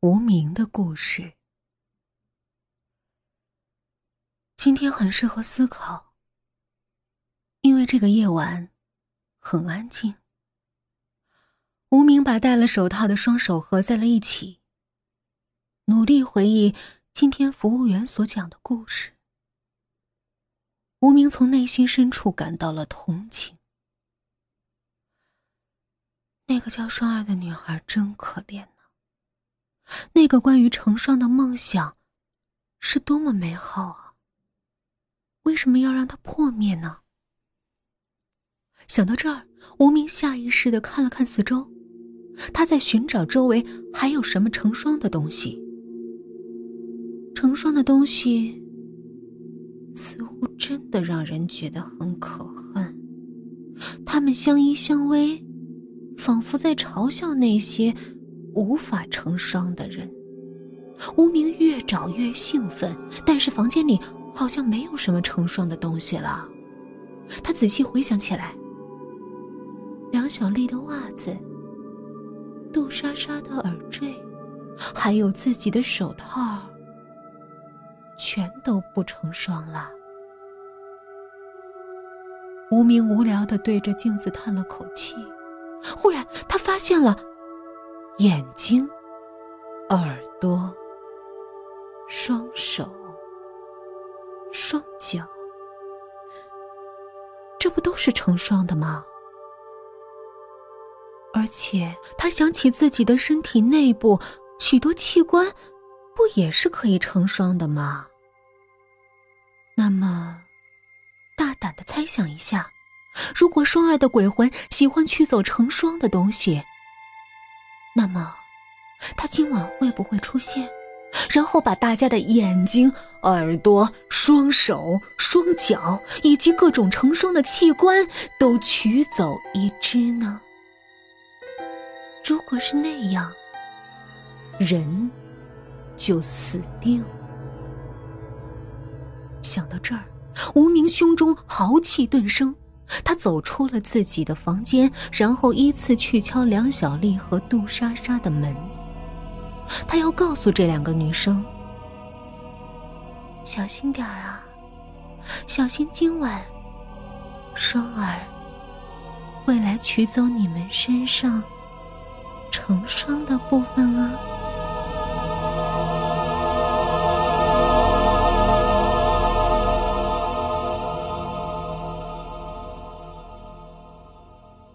无名的故事。今天很适合思考，因为这个夜晚很安静。无名把戴了手套的双手合在了一起，努力回忆今天服务员所讲的故事。无名从内心深处感到了同情。那个叫双儿的女孩真可怜。那个关于成双的梦想，是多么美好啊！为什么要让它破灭呢？想到这儿，无名下意识的看了看四周，他在寻找周围还有什么成双的东西。成双的东西，似乎真的让人觉得很可恨。他们相依相偎。仿佛在嘲笑那些无法成双的人。无名越找越兴奋，但是房间里好像没有什么成双的东西了。他仔细回想起来，梁小丽的袜子、杜莎莎的耳坠，还有自己的手套，全都不成双了。无名无聊的对着镜子叹了口气。忽然，他发现了眼睛、耳朵、双手、双脚，这不都是成双的吗？而且，他想起自己的身体内部许多器官，不也是可以成双的吗？那么，大胆的猜想一下。如果双儿的鬼魂喜欢取走成双的东西，那么他今晚会不会出现，然后把大家的眼睛、耳朵、双手、双脚以及各种成双的器官都取走一只呢？如果是那样，人就死定了。想到这儿，无名胸中豪气顿生。他走出了自己的房间，然后依次去敲梁小丽和杜莎莎的门。他要告诉这两个女生：“小心点儿啊，小心今晚双儿会来取走你们身上成双的部分啊。”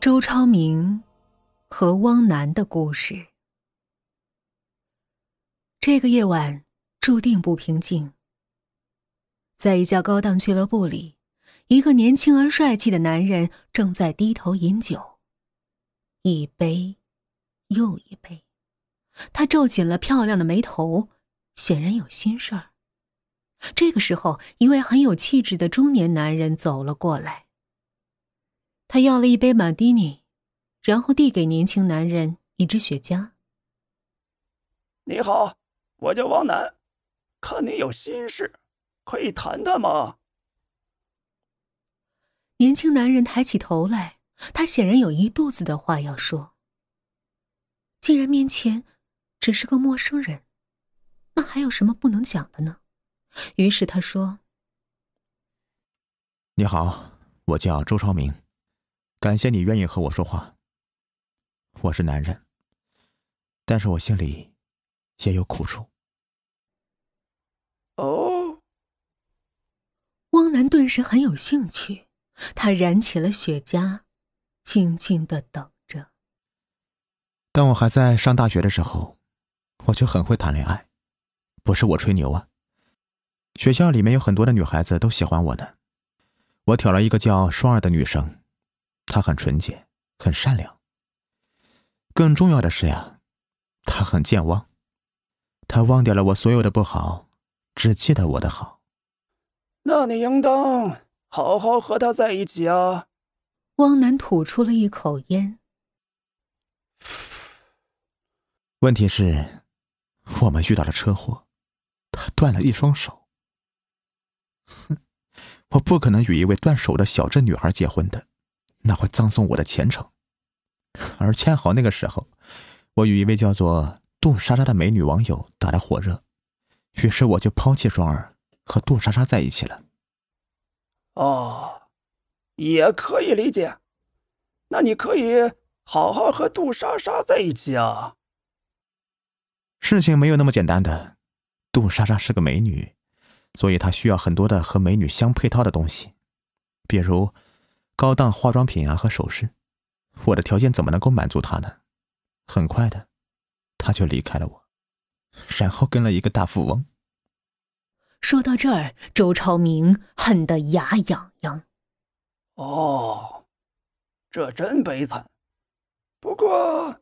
周超明和汪楠的故事。这个夜晚注定不平静。在一家高档俱乐部里，一个年轻而帅气的男人正在低头饮酒，一杯又一杯。他皱紧了漂亮的眉头，显然有心事儿。这个时候，一位很有气质的中年男人走了过来。他要了一杯马蒂尼，然后递给年轻男人一支雪茄。你好，我叫王楠，看你有心事，可以谈谈吗？年轻男人抬起头来，他显然有一肚子的话要说。既然面前只是个陌生人，那还有什么不能讲的呢？于是他说：“你好，我叫周超明。”感谢你愿意和我说话。我是男人，但是我心里也有苦处。哦，汪楠顿时很有兴趣，他燃起了雪茄，静静的等着。当我还在上大学的时候，我就很会谈恋爱，不是我吹牛啊。学校里面有很多的女孩子都喜欢我呢。我挑了一个叫双儿的女生。他很纯洁，很善良。更重要的是呀，他很健忘，他忘掉了我所有的不好，只记得我的好。那你应当好好和他在一起啊。汪楠吐出了一口烟。问题是，我们遇到了车祸，他断了一双手。哼，我不可能与一位断手的小镇女孩结婚的。那会葬送我的前程，而恰好那个时候，我与一位叫做杜莎莎的美女网友打得火热，于是我就抛弃双儿，和杜莎莎在一起了。哦，也可以理解。那你可以好好和杜莎莎在一起啊。事情没有那么简单的，杜莎莎是个美女，所以她需要很多的和美女相配套的东西，比如高档化妆品啊和首饰。我的条件怎么能够满足他呢？很快的，他就离开了我，然后跟了一个大富翁。说到这儿，周朝明恨得牙痒痒。哦，这真悲惨。不过。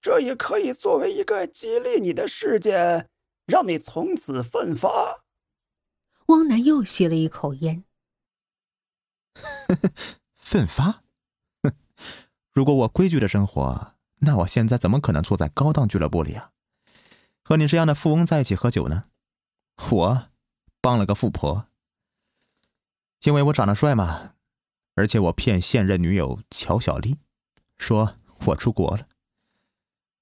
这也可以作为一个激励你的事件，让你从此奋发。汪楠又吸了一口烟。奋发？哼如果我规矩的生活，那我现在怎么可能坐在高档俱乐部里啊？和你这样的富翁在一起喝酒呢？我帮了个富婆，因为我长得帅嘛，而且我骗现任女友乔小丽，说我出国了。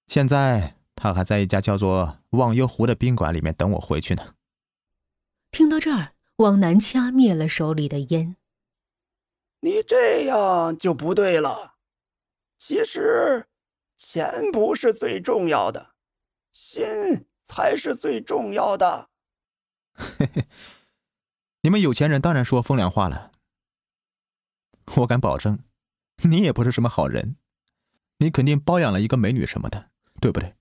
现在他还在一家叫做“忘忧湖”的宾馆里面等我回去呢。听到这儿，汪楠掐灭了手里的烟。你这样就不对了。其实，钱不是最重要的，心才是最重要的。嘿嘿，你们有钱人当然说风凉话了。我敢保证，你也不是什么好人，你肯定包养了一个美女什么的。对不对？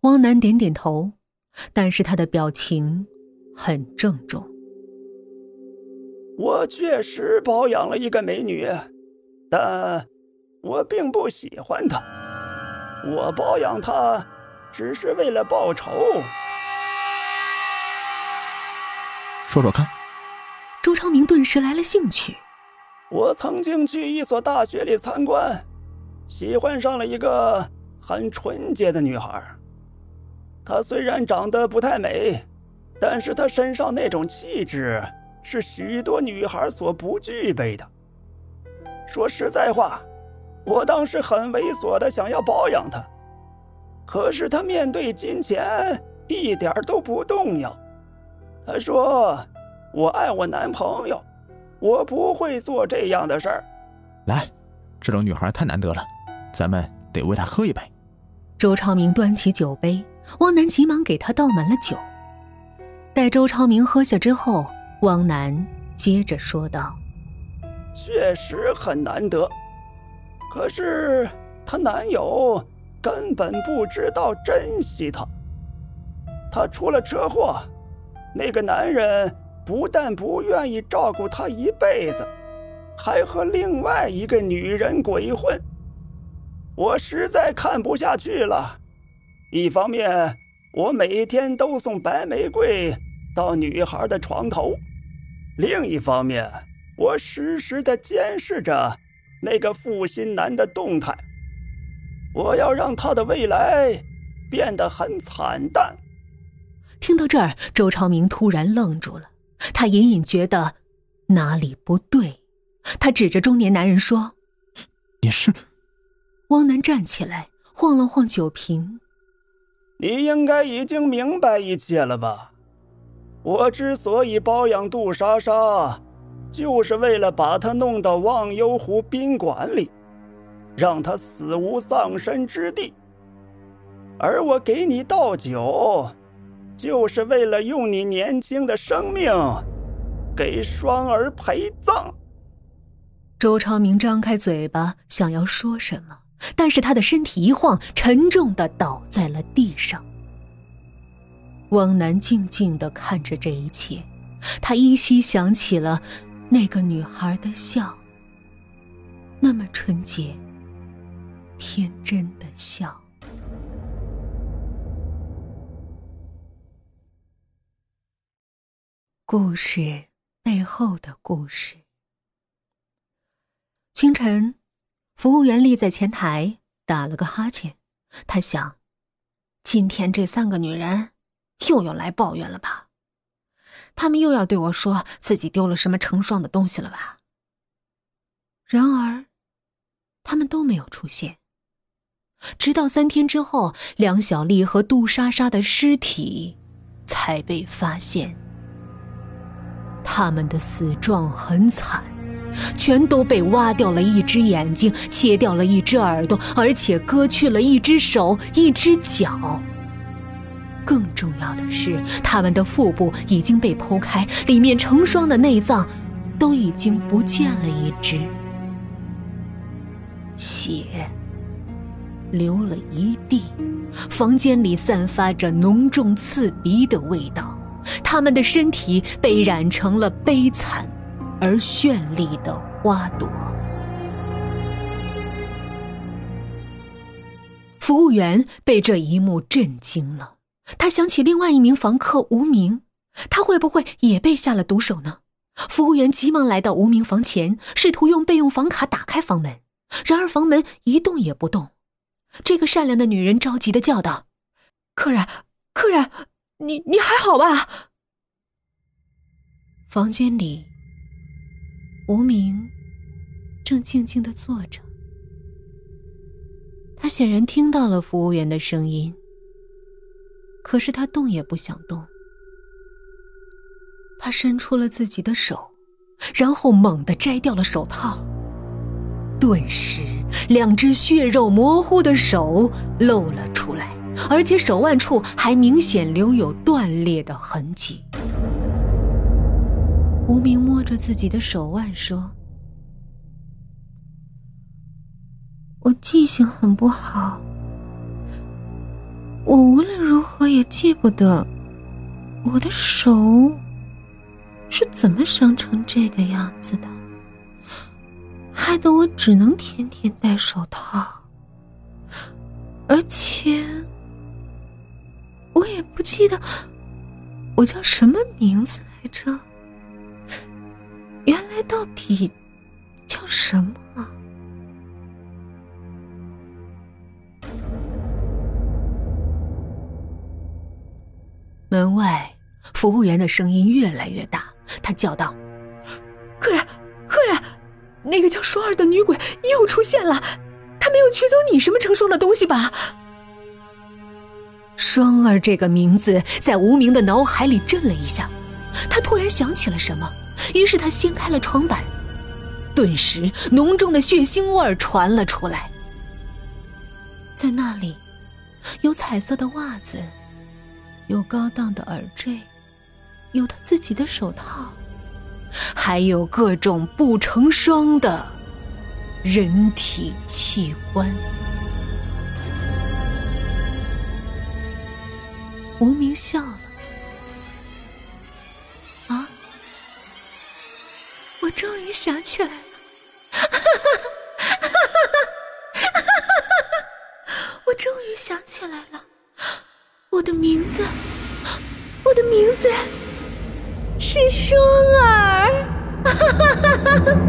汪楠点点头，但是他的表情很郑重。我确实保养了一个美女，但我并不喜欢她。我保养她，只是为了报仇。说说看。周昌明顿时来了兴趣。我曾经去一所大学里参观，喜欢上了一个。很纯洁的女孩，她虽然长得不太美，但是她身上那种气质是许多女孩所不具备的。说实在话，我当时很猥琐的想要包养她，可是她面对金钱一点都不动摇。她说：“我爱我男朋友，我不会做这样的事儿。”来，这种女孩太难得了，咱们得为她喝一杯。周超明端起酒杯，汪楠急忙给他倒满了酒。待周超明喝下之后，汪楠接着说道：“确实很难得，可是她男友根本不知道珍惜她。她出了车祸，那个男人不但不愿意照顾她一辈子，还和另外一个女人鬼混。”我实在看不下去了。一方面，我每天都送白玫瑰到女孩的床头；另一方面，我时时的监视着那个负心男的动态。我要让他的未来变得很惨淡。听到这儿，周朝明突然愣住了，他隐隐觉得哪里不对。他指着中年男人说：“你是？”汪楠站起来，晃了晃酒瓶。你应该已经明白一切了吧？我之所以包养杜莎莎，就是为了把她弄到忘忧湖宾馆里，让她死无葬身之地。而我给你倒酒，就是为了用你年轻的生命，给双儿陪葬。周昌明张开嘴巴，想要说什么。但是他的身体一晃，沉重的倒在了地上。汪楠静静的看着这一切，他依稀想起了那个女孩的笑，那么纯洁、天真的笑。故事背后的故事。清晨。服务员立在前台打了个哈欠，他想：今天这三个女人又要来抱怨了吧？他们又要对我说自己丢了什么成双的东西了吧？然而，他们都没有出现。直到三天之后，梁小丽和杜莎莎的尸体才被发现。他们的死状很惨，全都被挖掉了一只眼睛，切掉了一只耳朵，而且割去了一只手、一只脚。更重要的是，他们的腹部已经被剖开，里面成双的内脏都已经不见了一只，血。流了一地，房间里散发着浓重刺鼻的味道。他们的身体被染成了悲惨而绚丽的花朵。服务员被这一幕震惊了，他想起另外一名房客无名，他会不会也被下了毒手呢？服务员急忙来到无名房前，试图用备用房卡打开房门，然而房门一动也不动。这个善良的女人着急的叫道：“客人，客人，你你还好吧？”房间里，无名正静静的坐着。他显然听到了服务员的声音，可是他动也不想动。他伸出了自己的手，然后猛地摘掉了手套，顿时。两只血肉模糊的手露了出来，而且手腕处还明显留有断裂的痕迹。无名摸着自己的手腕说：“我记性很不好，我无论如何也记不得我的手是怎么伤成这个样子的。”害得我只能天天戴手套，而且我也不记得我叫什么名字来着。原来到底叫什么？门外，服务员的声音越来越大，他叫道：“客人，客人。”那个叫双儿的女鬼又出现了，她没有取走你什么成双的东西吧？双儿这个名字在无名的脑海里震了一下，他突然想起了什么，于是他掀开了床板，顿时浓重的血腥味传了出来。在那里，有彩色的袜子，有高档的耳坠，有他自己的手套。还有各种不成双的人体器官。无名笑了，啊！我终于想起来了，哈哈哈哈哈哈！我终于想起来了，的名字，我的名字。是双儿，哈哈哈哈哈！